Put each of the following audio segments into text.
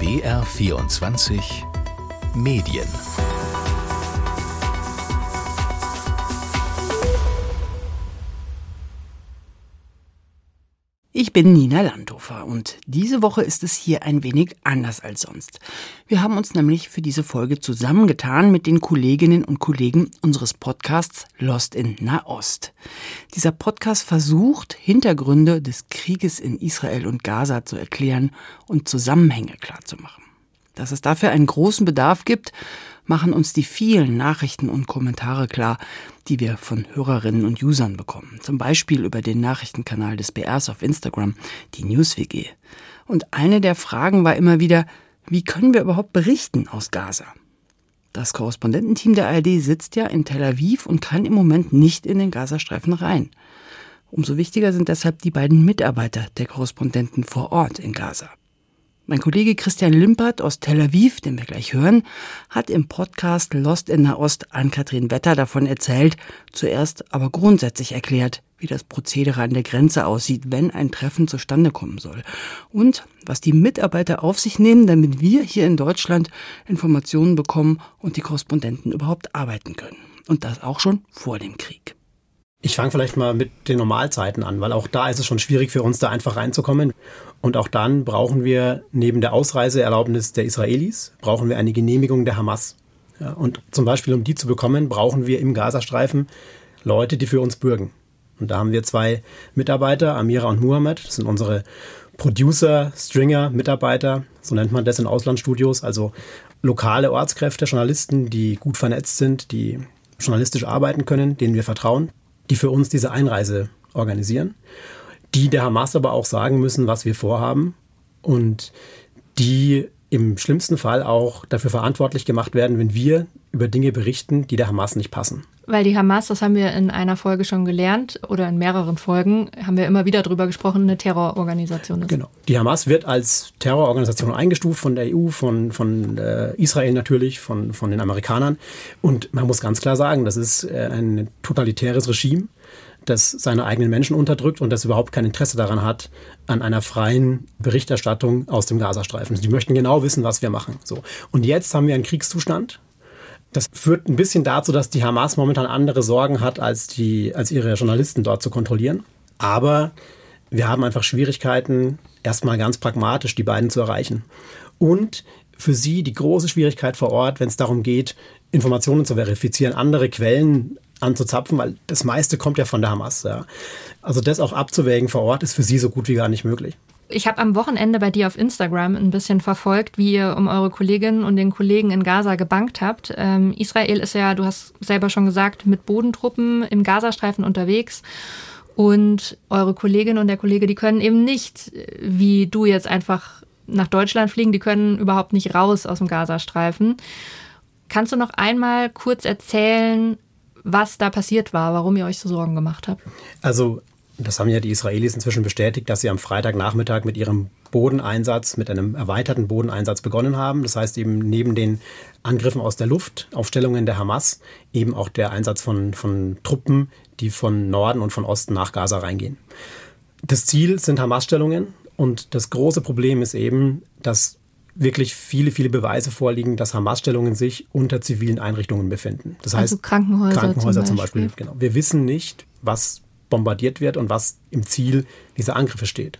BR24 Medien Ich bin Nina Landhofer und diese Woche ist es hier ein wenig anders als sonst. Wir haben uns nämlich für diese Folge zusammengetan mit den Kolleginnen und Kollegen unseres Podcasts Lost in Nahost. Dieser Podcast versucht, Hintergründe des Krieges in Israel und Gaza zu erklären und Zusammenhänge klarzumachen. Dass es dafür einen großen Bedarf gibt, machen uns die vielen Nachrichten und Kommentare klar, die wir von Hörerinnen und Usern bekommen. Zum Beispiel über den Nachrichtenkanal des BRs auf Instagram, die NewsWG. Und eine der Fragen war immer wieder, wie können wir überhaupt berichten aus Gaza? Das Korrespondententeam der ARD sitzt ja in Tel Aviv und kann im Moment nicht in den Gazastreifen rein. Umso wichtiger sind deshalb die beiden Mitarbeiter der Korrespondenten vor Ort in Gaza. Mein Kollege Christian Limpert aus Tel Aviv, den wir gleich hören, hat im Podcast Lost in Nahost an Kathrin Wetter davon erzählt, zuerst aber grundsätzlich erklärt, wie das Prozedere an der Grenze aussieht, wenn ein Treffen zustande kommen soll. Und was die Mitarbeiter auf sich nehmen, damit wir hier in Deutschland Informationen bekommen und die Korrespondenten überhaupt arbeiten können. Und das auch schon vor dem Krieg. Ich fange vielleicht mal mit den Normalzeiten an, weil auch da ist es schon schwierig für uns, da einfach reinzukommen. Und auch dann brauchen wir neben der Ausreiseerlaubnis der Israelis, brauchen wir eine Genehmigung der Hamas. Ja, und zum Beispiel, um die zu bekommen, brauchen wir im Gazastreifen Leute, die für uns bürgen. Und da haben wir zwei Mitarbeiter, Amira und Muhammad. Das sind unsere Producer, Stringer, Mitarbeiter. So nennt man das in Auslandsstudios. Also lokale Ortskräfte, Journalisten, die gut vernetzt sind, die journalistisch arbeiten können, denen wir vertrauen die für uns diese Einreise organisieren, die der Hamas aber auch sagen müssen, was wir vorhaben und die im schlimmsten Fall auch dafür verantwortlich gemacht werden, wenn wir über Dinge berichten, die der Hamas nicht passen. Weil die Hamas, das haben wir in einer Folge schon gelernt oder in mehreren Folgen, haben wir immer wieder darüber gesprochen, eine Terrororganisation ist. Genau. Die Hamas wird als Terrororganisation eingestuft von der EU, von, von äh, Israel natürlich, von, von den Amerikanern. Und man muss ganz klar sagen, das ist äh, ein totalitäres Regime das seine eigenen Menschen unterdrückt und das überhaupt kein Interesse daran hat, an einer freien Berichterstattung aus dem Gazastreifen. Die möchten genau wissen, was wir machen. So. Und jetzt haben wir einen Kriegszustand. Das führt ein bisschen dazu, dass die Hamas momentan andere Sorgen hat, als, die, als ihre Journalisten dort zu kontrollieren. Aber wir haben einfach Schwierigkeiten, erstmal ganz pragmatisch die beiden zu erreichen. Und für sie die große Schwierigkeit vor Ort, wenn es darum geht, Informationen zu verifizieren, andere Quellen anzuzapfen, weil das meiste kommt ja von der Hamas. Ja. Also das auch abzuwägen vor Ort ist für sie so gut wie gar nicht möglich. Ich habe am Wochenende bei dir auf Instagram ein bisschen verfolgt, wie ihr um eure Kolleginnen und den Kollegen in Gaza gebankt habt. Ähm, Israel ist ja, du hast selber schon gesagt, mit Bodentruppen im Gazastreifen unterwegs. Und eure Kollegin und der Kollege, die können eben nicht, wie du jetzt einfach nach Deutschland fliegen, die können überhaupt nicht raus aus dem Gazastreifen. Kannst du noch einmal kurz erzählen, was da passiert war, warum ihr euch so Sorgen gemacht habt? Also das haben ja die Israelis inzwischen bestätigt, dass sie am Freitagnachmittag mit ihrem Bodeneinsatz, mit einem erweiterten Bodeneinsatz begonnen haben. Das heißt eben neben den Angriffen aus der Luft auf Stellungen der Hamas eben auch der Einsatz von, von Truppen, die von Norden und von Osten nach Gaza reingehen. Das Ziel sind Hamas-Stellungen und das große Problem ist eben, dass wirklich viele, viele Beweise vorliegen, dass Hamas-Stellungen sich unter zivilen Einrichtungen befinden. Das also heißt, Krankenhäuser, Krankenhäuser zum Beispiel. Zum Beispiel. Genau. Wir wissen nicht, was bombardiert wird und was im Ziel dieser Angriffe steht.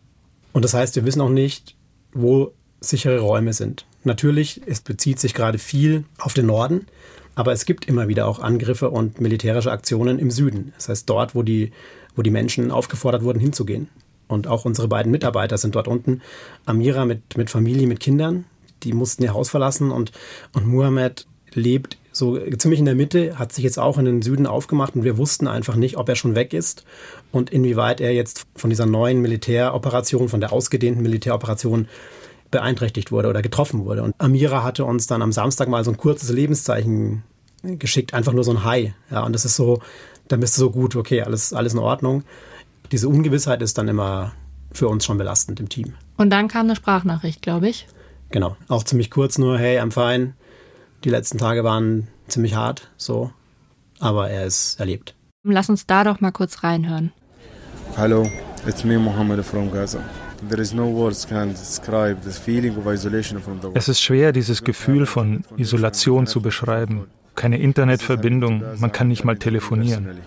Und das heißt, wir wissen auch nicht, wo sichere Räume sind. Natürlich, es bezieht sich gerade viel auf den Norden, aber es gibt immer wieder auch Angriffe und militärische Aktionen im Süden. Das heißt, dort, wo die, wo die Menschen aufgefordert wurden, hinzugehen. Und auch unsere beiden Mitarbeiter sind dort unten. Amira mit, mit Familie, mit Kindern, die mussten ihr Haus verlassen und, und Muhammad lebt so ziemlich in der Mitte, hat sich jetzt auch in den Süden aufgemacht und wir wussten einfach nicht, ob er schon weg ist und inwieweit er jetzt von dieser neuen Militäroperation, von der ausgedehnten Militäroperation beeinträchtigt wurde oder getroffen wurde. Und Amira hatte uns dann am Samstag mal so ein kurzes Lebenszeichen geschickt, einfach nur so ein Hi. Ja, und das ist so, dann bist du so gut, okay, alles, alles in Ordnung. Diese Ungewissheit ist dann immer für uns schon belastend im Team. Und dann kam eine Sprachnachricht, glaube ich. Genau, auch ziemlich kurz nur, hey, I'm fine, die letzten Tage waren ziemlich hart, so, aber er ist erlebt. Lass uns da doch mal kurz reinhören. Hello, it's me Mohammed from Gaza. Es ist schwer, dieses Gefühl von Isolation zu beschreiben. Keine Internetverbindung, man kann nicht mal telefonieren.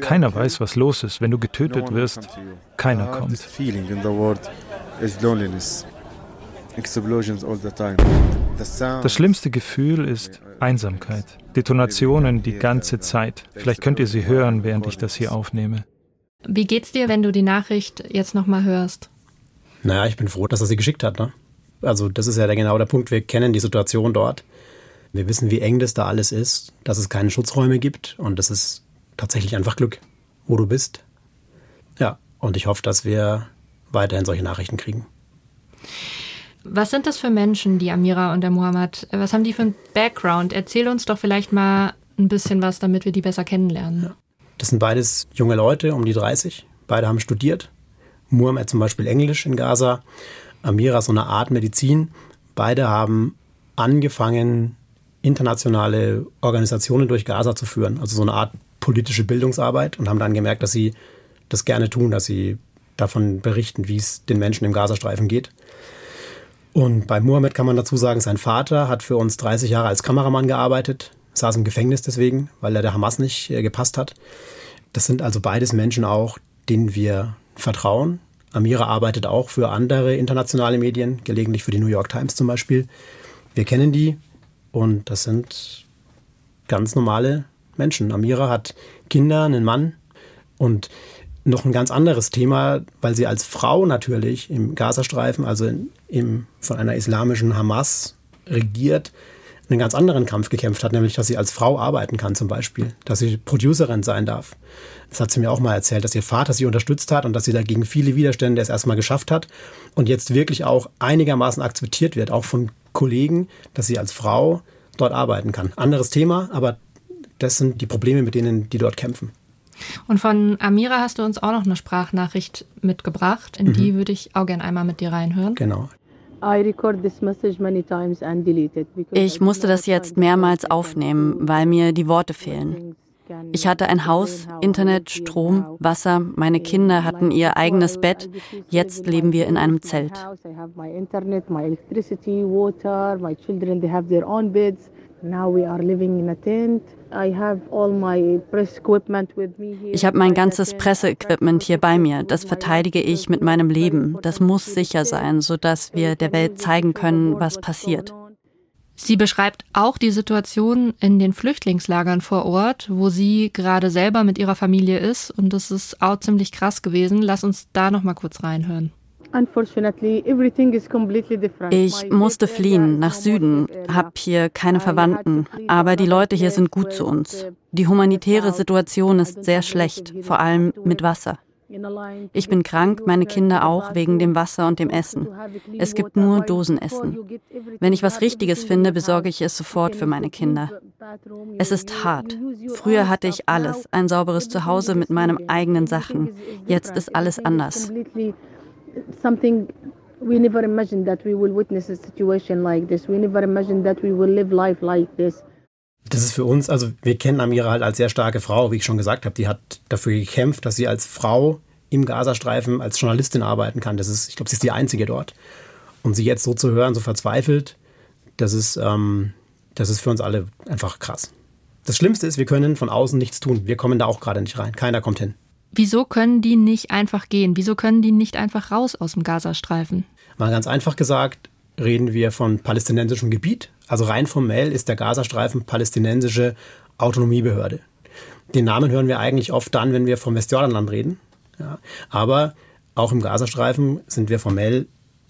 Keiner weiß, was los ist. Wenn du getötet wirst, keiner kommt. Das schlimmste Gefühl ist Einsamkeit. Detonationen die ganze Zeit. Vielleicht könnt ihr sie hören, während ich das hier aufnehme. Wie geht's dir, wenn du die Nachricht jetzt nochmal hörst? Naja, ich bin froh, dass er sie geschickt hat. Ne? Also das ist ja der, genau der Punkt. Wir kennen die Situation dort. Wir wissen, wie eng das da alles ist, dass es keine Schutzräume gibt und das ist tatsächlich einfach Glück, wo du bist. Ja, und ich hoffe, dass wir weiterhin solche Nachrichten kriegen. Was sind das für Menschen, die Amira und der Mohammed? Was haben die für einen Background? Erzähl uns doch vielleicht mal ein bisschen was, damit wir die besser kennenlernen. Ja. Das sind beides junge Leute, um die 30. Beide haben studiert. Mohammed zum Beispiel Englisch in Gaza, Amira so eine Art Medizin. Beide haben angefangen, internationale Organisationen durch Gaza zu führen, also so eine Art politische Bildungsarbeit und haben dann gemerkt, dass sie das gerne tun, dass sie davon berichten, wie es den Menschen im Gazastreifen geht. Und bei Mohammed kann man dazu sagen, sein Vater hat für uns 30 Jahre als Kameramann gearbeitet, saß im Gefängnis deswegen, weil er der Hamas nicht äh, gepasst hat. Das sind also beides Menschen auch, denen wir vertrauen. Amira arbeitet auch für andere internationale Medien, gelegentlich für die New York Times zum Beispiel. Wir kennen die und das sind ganz normale Menschen. Amira hat Kinder, einen Mann und noch ein ganz anderes Thema, weil sie als Frau natürlich im Gazastreifen, also in, im, von einer islamischen Hamas regiert, einen ganz anderen Kampf gekämpft hat, nämlich dass sie als Frau arbeiten kann zum Beispiel, dass sie Producerin sein darf. Das hat sie mir auch mal erzählt, dass ihr Vater sie unterstützt hat und dass sie dagegen viele Widerstände es erstmal geschafft hat und jetzt wirklich auch einigermaßen akzeptiert wird, auch von Kollegen, dass sie als Frau dort arbeiten kann. Anderes Thema, aber das sind die Probleme, mit denen die dort kämpfen. Und von Amira hast du uns auch noch eine Sprachnachricht mitgebracht. In mhm. die würde ich auch gerne einmal mit dir reinhören. Genau. Ich musste das jetzt mehrmals aufnehmen, weil mir die Worte fehlen. Ich hatte ein Haus, Internet, Strom, Wasser, meine Kinder hatten ihr eigenes Bett. Jetzt leben wir in einem Zelt. Ich habe mein ganzes Presseequipment hier bei mir. Das verteidige ich mit meinem Leben. Das muss sicher sein, sodass wir der Welt zeigen können, was passiert. Sie beschreibt auch die Situation in den Flüchtlingslagern vor Ort, wo sie gerade selber mit ihrer Familie ist. Und das ist auch ziemlich krass gewesen. Lass uns da noch mal kurz reinhören. Ich musste fliehen nach Süden, habe hier keine Verwandten, aber die Leute hier sind gut zu uns. Die humanitäre Situation ist sehr schlecht, vor allem mit Wasser. Ich bin krank, meine Kinder auch, wegen dem Wasser und dem Essen. Es gibt nur Dosenessen. Wenn ich was Richtiges finde, besorge ich es sofort für meine Kinder. Es ist hart. Früher hatte ich alles, ein sauberes Zuhause mit meinen eigenen Sachen. Jetzt ist alles anders. We never imagined that we will witness a situation like this. We never imagined that we will live life like this. Das ist für uns, also wir kennen Amira halt als sehr starke Frau, wie ich schon gesagt habe. Die hat dafür gekämpft, dass sie als Frau im Gazastreifen als Journalistin arbeiten kann. Das ist, ich glaube, sie ist die einzige dort. Und sie jetzt so zu hören, so verzweifelt, das ist, ähm, das ist für uns alle einfach krass. Das Schlimmste ist, wir können von außen nichts tun. Wir kommen da auch gerade nicht rein. Keiner kommt hin. Wieso können die nicht einfach gehen? Wieso können die nicht einfach raus aus dem Gazastreifen? Mal ganz einfach gesagt, reden wir von palästinensischem Gebiet. Also rein formell ist der Gazastreifen palästinensische Autonomiebehörde. Den Namen hören wir eigentlich oft dann, wenn wir vom Westjordanland reden. Ja. Aber auch im Gazastreifen sind wir formell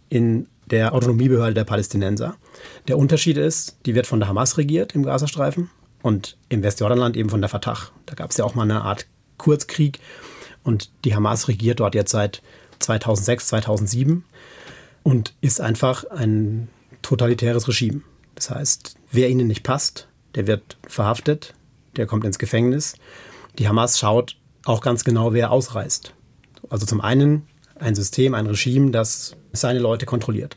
in der Autonomiebehörde der Palästinenser. Der Unterschied ist, die wird von der Hamas regiert im Gazastreifen und im Westjordanland eben von der Fatah. Da gab es ja auch mal eine Art Kurzkrieg und die Hamas regiert dort jetzt seit 2006, 2007 und ist einfach ein totalitäres Regime. Das heißt, wer ihnen nicht passt, der wird verhaftet, der kommt ins Gefängnis. Die Hamas schaut auch ganz genau, wer ausreist. Also zum einen ein System, ein Regime, das seine Leute kontrolliert.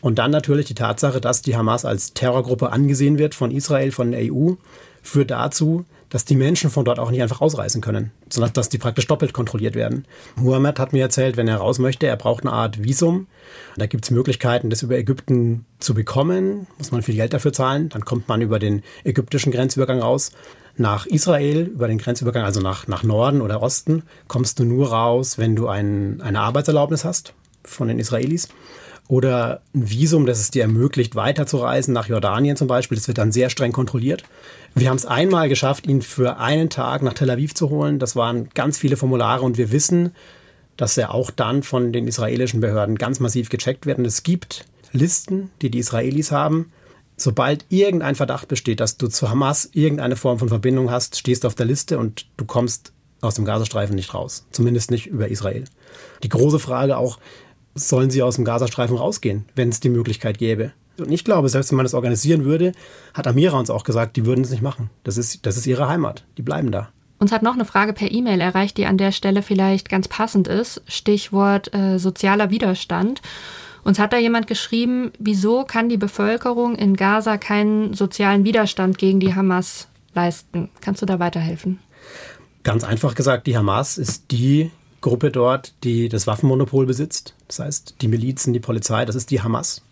Und dann natürlich die Tatsache, dass die Hamas als Terrorgruppe angesehen wird von Israel, von der EU, führt dazu, dass die Menschen von dort auch nicht einfach ausreisen können, sondern dass die praktisch doppelt kontrolliert werden. Muhammad hat mir erzählt, wenn er raus möchte, er braucht eine Art Visum. Da gibt es Möglichkeiten, das über Ägypten zu bekommen, muss man viel Geld dafür zahlen. Dann kommt man über den ägyptischen Grenzübergang raus. Nach Israel, über den Grenzübergang, also nach, nach Norden oder Osten, kommst du nur raus, wenn du ein, eine Arbeitserlaubnis hast von den Israelis oder ein Visum, das es dir ermöglicht, weiterzureisen nach Jordanien zum Beispiel. Das wird dann sehr streng kontrolliert. Wir haben es einmal geschafft, ihn für einen Tag nach Tel Aviv zu holen. Das waren ganz viele Formulare und wir wissen, dass er auch dann von den israelischen Behörden ganz massiv gecheckt wird. Und es gibt Listen, die die Israelis haben. Sobald irgendein Verdacht besteht, dass du zu Hamas irgendeine Form von Verbindung hast, stehst du auf der Liste und du kommst aus dem Gazastreifen nicht raus. Zumindest nicht über Israel. Die große Frage auch, sollen sie aus dem Gazastreifen rausgehen, wenn es die Möglichkeit gäbe. Und ich glaube, selbst wenn man das organisieren würde, hat Amira uns auch gesagt, die würden es nicht machen. Das ist, das ist ihre Heimat. Die bleiben da. Uns hat noch eine Frage per E-Mail erreicht, die an der Stelle vielleicht ganz passend ist. Stichwort äh, sozialer Widerstand. Uns hat da jemand geschrieben, wieso kann die Bevölkerung in Gaza keinen sozialen Widerstand gegen die Hamas leisten? Kannst du da weiterhelfen? Ganz einfach gesagt, die Hamas ist die Gruppe dort, die das Waffenmonopol besitzt. Das heißt, die Milizen, die Polizei, das ist die Hamas.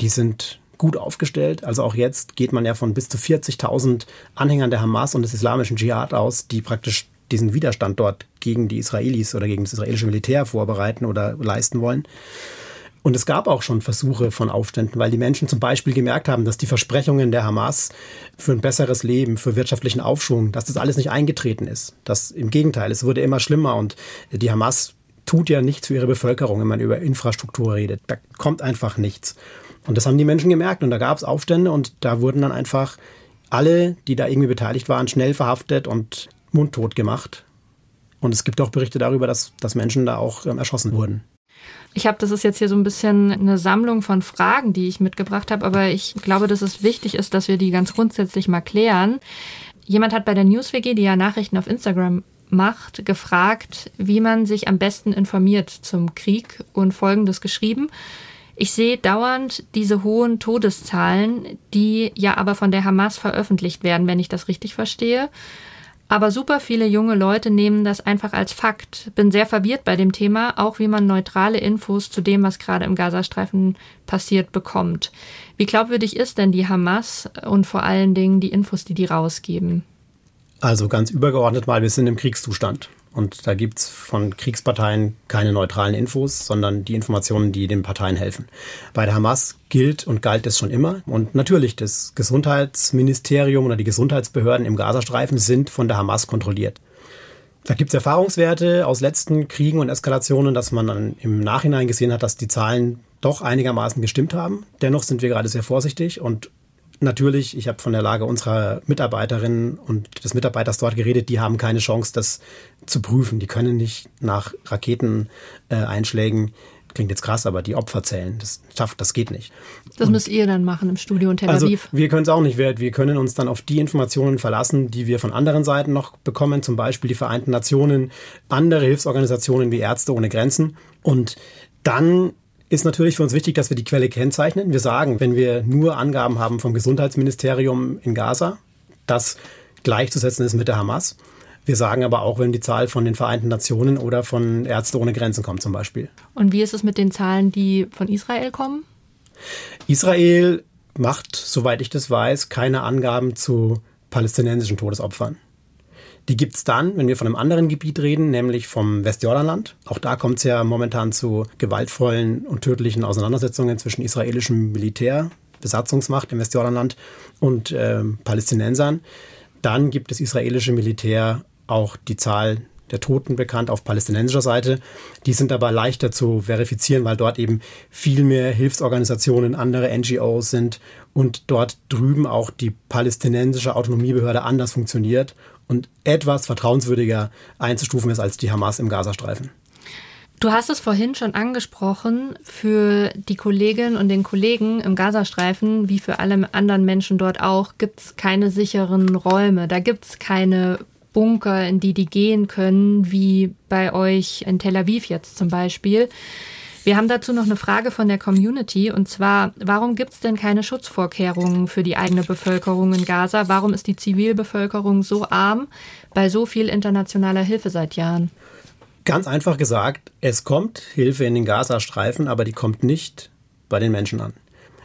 Die sind gut aufgestellt. Also auch jetzt geht man ja von bis zu 40.000 Anhängern der Hamas und des islamischen Dschihad aus, die praktisch diesen Widerstand dort gegen die Israelis oder gegen das israelische Militär vorbereiten oder leisten wollen. Und es gab auch schon Versuche von Aufständen, weil die Menschen zum Beispiel gemerkt haben, dass die Versprechungen der Hamas für ein besseres Leben, für wirtschaftlichen Aufschwung, dass das alles nicht eingetreten ist. Das im Gegenteil, es wurde immer schlimmer und die Hamas tut ja nichts für ihre Bevölkerung, wenn man über Infrastruktur redet. Da kommt einfach nichts. Und das haben die Menschen gemerkt und da gab es Aufstände und da wurden dann einfach alle, die da irgendwie beteiligt waren, schnell verhaftet und mundtot gemacht. Und es gibt auch Berichte darüber, dass, dass Menschen da auch ähm, erschossen wurden. Ich habe, das ist jetzt hier so ein bisschen eine Sammlung von Fragen, die ich mitgebracht habe, aber ich glaube, dass es wichtig ist, dass wir die ganz grundsätzlich mal klären. Jemand hat bei der NewsWG, die ja Nachrichten auf Instagram macht, gefragt, wie man sich am besten informiert zum Krieg und Folgendes geschrieben. Ich sehe dauernd diese hohen Todeszahlen, die ja aber von der Hamas veröffentlicht werden, wenn ich das richtig verstehe. Aber super viele junge Leute nehmen das einfach als Fakt. Bin sehr verwirrt bei dem Thema, auch wie man neutrale Infos zu dem, was gerade im Gazastreifen passiert, bekommt. Wie glaubwürdig ist denn die Hamas und vor allen Dingen die Infos, die die rausgeben? Also ganz übergeordnet mal, wir sind im Kriegszustand. Und da gibt es von Kriegsparteien keine neutralen Infos, sondern die Informationen, die den Parteien helfen. Bei der Hamas gilt und galt es schon immer. Und natürlich, das Gesundheitsministerium oder die Gesundheitsbehörden im Gazastreifen sind von der Hamas kontrolliert. Da gibt es Erfahrungswerte aus letzten Kriegen und Eskalationen, dass man dann im Nachhinein gesehen hat, dass die Zahlen doch einigermaßen gestimmt haben. Dennoch sind wir gerade sehr vorsichtig und natürlich, ich habe von der Lage unserer Mitarbeiterinnen und des Mitarbeiters dort geredet, die haben keine Chance, das zu prüfen. Die können nicht nach Raketeneinschlägen äh, klingt jetzt krass, aber die Opfer zählen. Das schafft, das geht nicht. Das und, müsst ihr dann machen im Studio in Tel also Aviv. Also wir können es auch nicht. Wir, wir können uns dann auf die Informationen verlassen, die wir von anderen Seiten noch bekommen, zum Beispiel die Vereinten Nationen, andere Hilfsorganisationen wie Ärzte ohne Grenzen. Und dann ist natürlich für uns wichtig, dass wir die Quelle kennzeichnen. Wir sagen, wenn wir nur Angaben haben vom Gesundheitsministerium in Gaza, das gleichzusetzen ist mit der Hamas. Wir sagen aber auch, wenn die Zahl von den Vereinten Nationen oder von Ärzte ohne Grenzen kommt zum Beispiel. Und wie ist es mit den Zahlen, die von Israel kommen? Israel macht, soweit ich das weiß, keine Angaben zu palästinensischen Todesopfern. Die gibt es dann, wenn wir von einem anderen Gebiet reden, nämlich vom Westjordanland. Auch da kommt es ja momentan zu gewaltvollen und tödlichen Auseinandersetzungen zwischen israelischem Militär, Besatzungsmacht im Westjordanland und äh, Palästinensern. Dann gibt das israelische Militär auch die Zahl der Toten bekannt auf palästinensischer Seite. Die sind aber leichter zu verifizieren, weil dort eben viel mehr Hilfsorganisationen, andere NGOs sind und dort drüben auch die palästinensische Autonomiebehörde anders funktioniert und etwas vertrauenswürdiger einzustufen ist als die Hamas im Gazastreifen. Du hast es vorhin schon angesprochen, für die Kolleginnen und den Kollegen im Gazastreifen, wie für alle anderen Menschen dort auch, gibt es keine sicheren Räume. Da gibt es keine Bunker, in die die gehen können, wie bei euch in Tel Aviv jetzt zum Beispiel. Wir haben dazu noch eine Frage von der Community und zwar, warum gibt es denn keine Schutzvorkehrungen für die eigene Bevölkerung in Gaza? Warum ist die Zivilbevölkerung so arm bei so viel internationaler Hilfe seit Jahren? Ganz einfach gesagt, es kommt Hilfe in den Gazastreifen, aber die kommt nicht bei den Menschen an.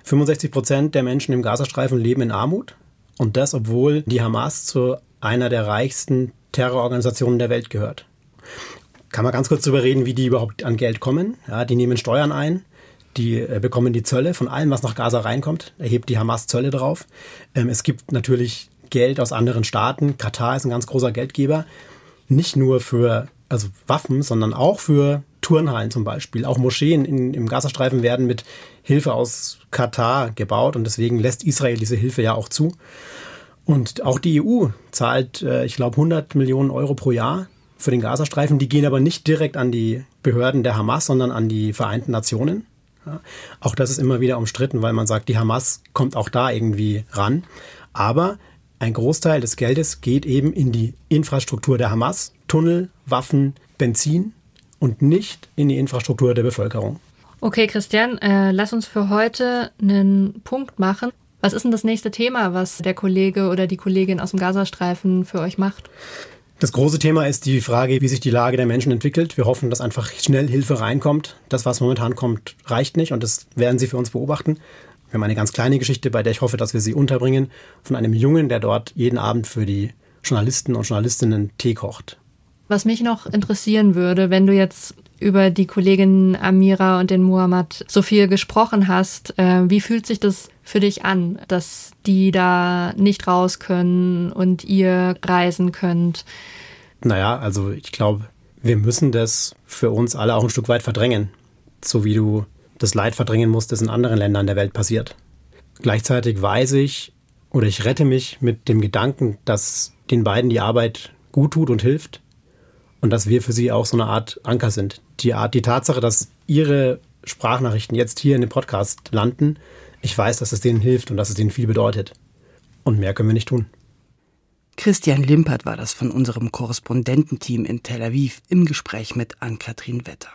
65 Prozent der Menschen im Gazastreifen leben in Armut und das, obwohl die Hamas zu einer der reichsten Terrororganisationen der Welt gehört. Kann man ganz kurz darüber reden, wie die überhaupt an Geld kommen. Ja, die nehmen Steuern ein, die äh, bekommen die Zölle von allem, was nach Gaza reinkommt. Erhebt die Hamas Zölle drauf. Ähm, es gibt natürlich Geld aus anderen Staaten. Katar ist ein ganz großer Geldgeber. Nicht nur für also Waffen, sondern auch für Turnhallen zum Beispiel. Auch Moscheen in, im Gazastreifen werden mit Hilfe aus Katar gebaut und deswegen lässt Israel diese Hilfe ja auch zu. Und auch die EU zahlt, äh, ich glaube, 100 Millionen Euro pro Jahr für den Gazastreifen. Die gehen aber nicht direkt an die Behörden der Hamas, sondern an die Vereinten Nationen. Ja, auch das ist immer wieder umstritten, weil man sagt, die Hamas kommt auch da irgendwie ran. Aber ein Großteil des Geldes geht eben in die Infrastruktur der Hamas, Tunnel, Waffen, Benzin und nicht in die Infrastruktur der Bevölkerung. Okay, Christian, äh, lass uns für heute einen Punkt machen. Was ist denn das nächste Thema, was der Kollege oder die Kollegin aus dem Gazastreifen für euch macht? Das große Thema ist die Frage, wie sich die Lage der Menschen entwickelt. Wir hoffen, dass einfach schnell Hilfe reinkommt. Das, was momentan kommt, reicht nicht und das werden Sie für uns beobachten. Wir haben eine ganz kleine Geschichte, bei der ich hoffe, dass wir sie unterbringen, von einem Jungen, der dort jeden Abend für die Journalisten und Journalistinnen Tee kocht. Was mich noch interessieren würde, wenn du jetzt über die Kollegin Amira und den Muhammad so viel gesprochen hast, äh, wie fühlt sich das für dich an, dass die da nicht raus können und ihr reisen könnt? Naja, also ich glaube, wir müssen das für uns alle auch ein Stück weit verdrängen. So wie du das Leid verdrängen musst, das in anderen Ländern der Welt passiert. Gleichzeitig weiß ich oder ich rette mich mit dem Gedanken, dass den beiden die Arbeit gut tut und hilft und dass wir für sie auch so eine Art Anker sind. Die Art, die Tatsache, dass ihre Sprachnachrichten jetzt hier in dem Podcast landen, ich weiß, dass es denen hilft und dass es denen viel bedeutet. Und mehr können wir nicht tun. Christian Limpert war das von unserem Korrespondententeam in Tel Aviv im Gespräch mit Ann-Kathrin Wetter.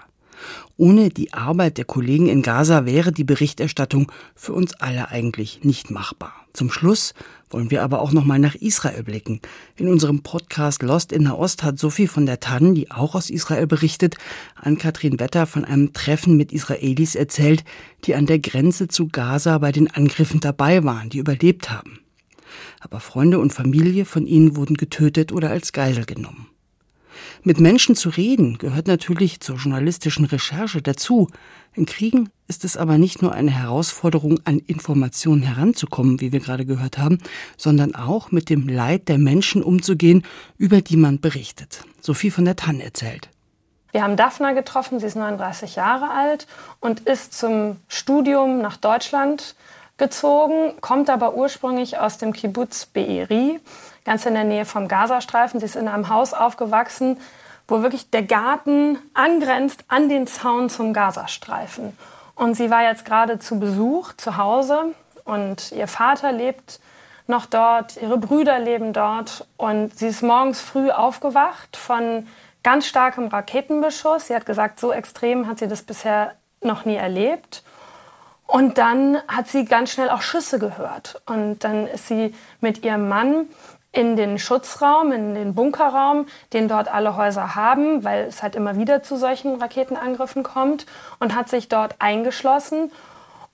Ohne die Arbeit der Kollegen in Gaza wäre die Berichterstattung für uns alle eigentlich nicht machbar. Zum Schluss wollen wir aber auch noch mal nach Israel blicken. In unserem Podcast Lost in Nahost hat Sophie von der Tann, die auch aus Israel berichtet, an Katrin Wetter von einem Treffen mit Israelis erzählt, die an der Grenze zu Gaza bei den Angriffen dabei waren, die überlebt haben. Aber Freunde und Familie von ihnen wurden getötet oder als Geisel genommen. Mit Menschen zu reden gehört natürlich zur journalistischen Recherche dazu. In Kriegen ist es aber nicht nur eine Herausforderung, an Informationen heranzukommen, wie wir gerade gehört haben, sondern auch mit dem Leid der Menschen umzugehen, über die man berichtet. Sophie von der Tann erzählt. Wir haben Daphna getroffen, sie ist 39 Jahre alt und ist zum Studium nach Deutschland gezogen, kommt aber ursprünglich aus dem Kibbutz Be'eri ganz in der Nähe vom Gazastreifen. Sie ist in einem Haus aufgewachsen, wo wirklich der Garten angrenzt an den Zaun zum Gazastreifen. Und sie war jetzt gerade zu Besuch zu Hause und ihr Vater lebt noch dort, ihre Brüder leben dort und sie ist morgens früh aufgewacht von ganz starkem Raketenbeschuss. Sie hat gesagt, so extrem hat sie das bisher noch nie erlebt. Und dann hat sie ganz schnell auch Schüsse gehört. Und dann ist sie mit ihrem Mann in den Schutzraum, in den Bunkerraum, den dort alle Häuser haben, weil es halt immer wieder zu solchen Raketenangriffen kommt und hat sich dort eingeschlossen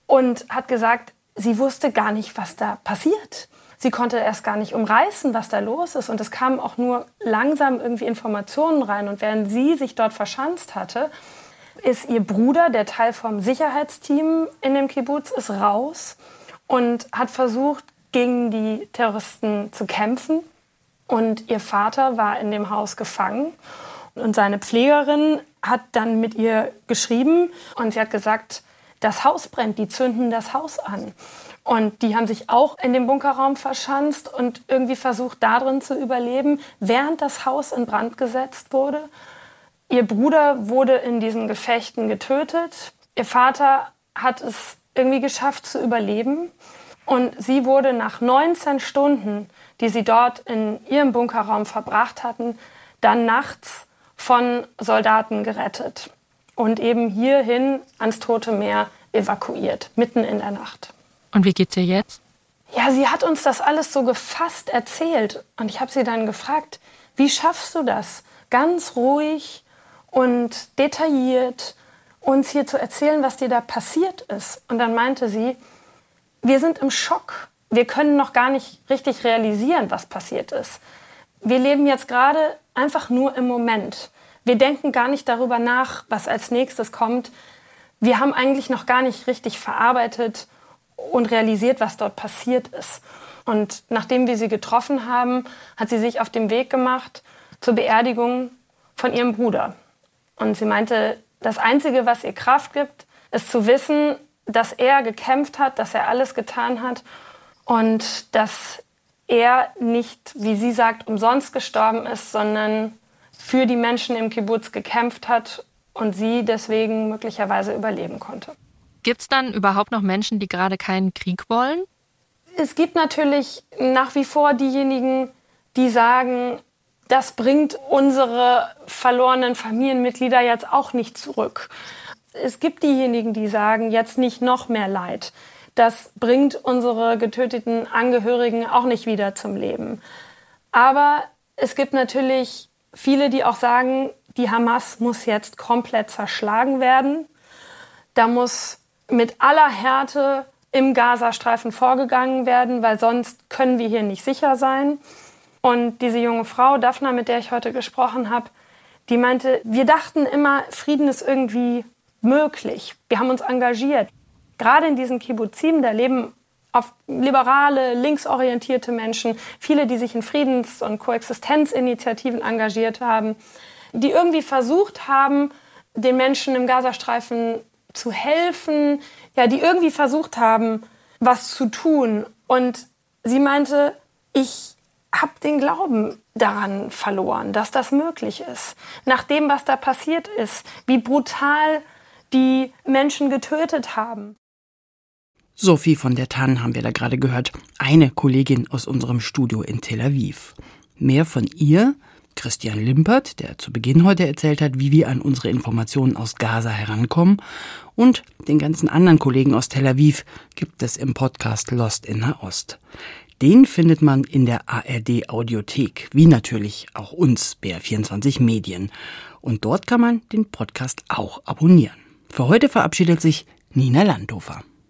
und hat gesagt, sie wusste gar nicht, was da passiert. Sie konnte erst gar nicht umreißen, was da los ist. Und es kamen auch nur langsam irgendwie Informationen rein. Und während sie sich dort verschanzt hatte, ist ihr Bruder, der Teil vom Sicherheitsteam in dem Kibbutz, ist raus und hat versucht, gegen die Terroristen zu kämpfen. Und ihr Vater war in dem Haus gefangen. Und seine Pflegerin hat dann mit ihr geschrieben und sie hat gesagt, das Haus brennt, die zünden das Haus an. Und die haben sich auch in dem Bunkerraum verschanzt und irgendwie versucht, darin zu überleben, während das Haus in Brand gesetzt wurde. Ihr Bruder wurde in diesen Gefechten getötet. Ihr Vater hat es irgendwie geschafft zu überleben. Und sie wurde nach 19 Stunden, die sie dort in ihrem Bunkerraum verbracht hatten, dann nachts von Soldaten gerettet. und eben hierhin ans Tote Meer evakuiert, mitten in der Nacht. Und wie geht's ihr jetzt? Ja, sie hat uns das alles so gefasst erzählt. Und ich habe sie dann gefragt, wie schaffst du das? Ganz ruhig und detailliert uns hier zu erzählen, was dir da passiert ist. Und dann meinte sie, wir sind im Schock. Wir können noch gar nicht richtig realisieren, was passiert ist. Wir leben jetzt gerade einfach nur im Moment. Wir denken gar nicht darüber nach, was als nächstes kommt. Wir haben eigentlich noch gar nicht richtig verarbeitet und realisiert, was dort passiert ist. Und nachdem wir sie getroffen haben, hat sie sich auf den Weg gemacht zur Beerdigung von ihrem Bruder. Und sie meinte, das Einzige, was ihr Kraft gibt, ist zu wissen, dass er gekämpft hat, dass er alles getan hat und dass er nicht, wie sie sagt, umsonst gestorben ist, sondern für die Menschen im Kibbutz gekämpft hat und sie deswegen möglicherweise überleben konnte. Gibt es dann überhaupt noch Menschen, die gerade keinen Krieg wollen? Es gibt natürlich nach wie vor diejenigen, die sagen, das bringt unsere verlorenen Familienmitglieder jetzt auch nicht zurück. Es gibt diejenigen, die sagen, jetzt nicht noch mehr Leid. Das bringt unsere getöteten Angehörigen auch nicht wieder zum Leben. Aber es gibt natürlich viele, die auch sagen, die Hamas muss jetzt komplett zerschlagen werden. Da muss mit aller Härte im Gazastreifen vorgegangen werden, weil sonst können wir hier nicht sicher sein. Und diese junge Frau, Daphna, mit der ich heute gesprochen habe, die meinte, wir dachten immer, Frieden ist irgendwie möglich. Wir haben uns engagiert. Gerade in diesen Kibbutzim, da leben oft liberale, linksorientierte Menschen, viele, die sich in Friedens- und Koexistenzinitiativen engagiert haben, die irgendwie versucht haben, den Menschen im Gazastreifen zu helfen, ja, die irgendwie versucht haben, was zu tun. Und sie meinte, ich habe den Glauben daran verloren, dass das möglich ist. Nach dem, was da passiert ist, wie brutal die Menschen getötet haben. Sophie von der Tann haben wir da gerade gehört, eine Kollegin aus unserem Studio in Tel Aviv. Mehr von ihr, Christian Limpert, der zu Beginn heute erzählt hat, wie wir an unsere Informationen aus Gaza herankommen, und den ganzen anderen Kollegen aus Tel Aviv gibt es im Podcast Lost in Nahost. Den findet man in der ARD Audiothek, wie natürlich auch uns, BR24 Medien. Und dort kann man den Podcast auch abonnieren. Für heute verabschiedet sich Nina Landhofer.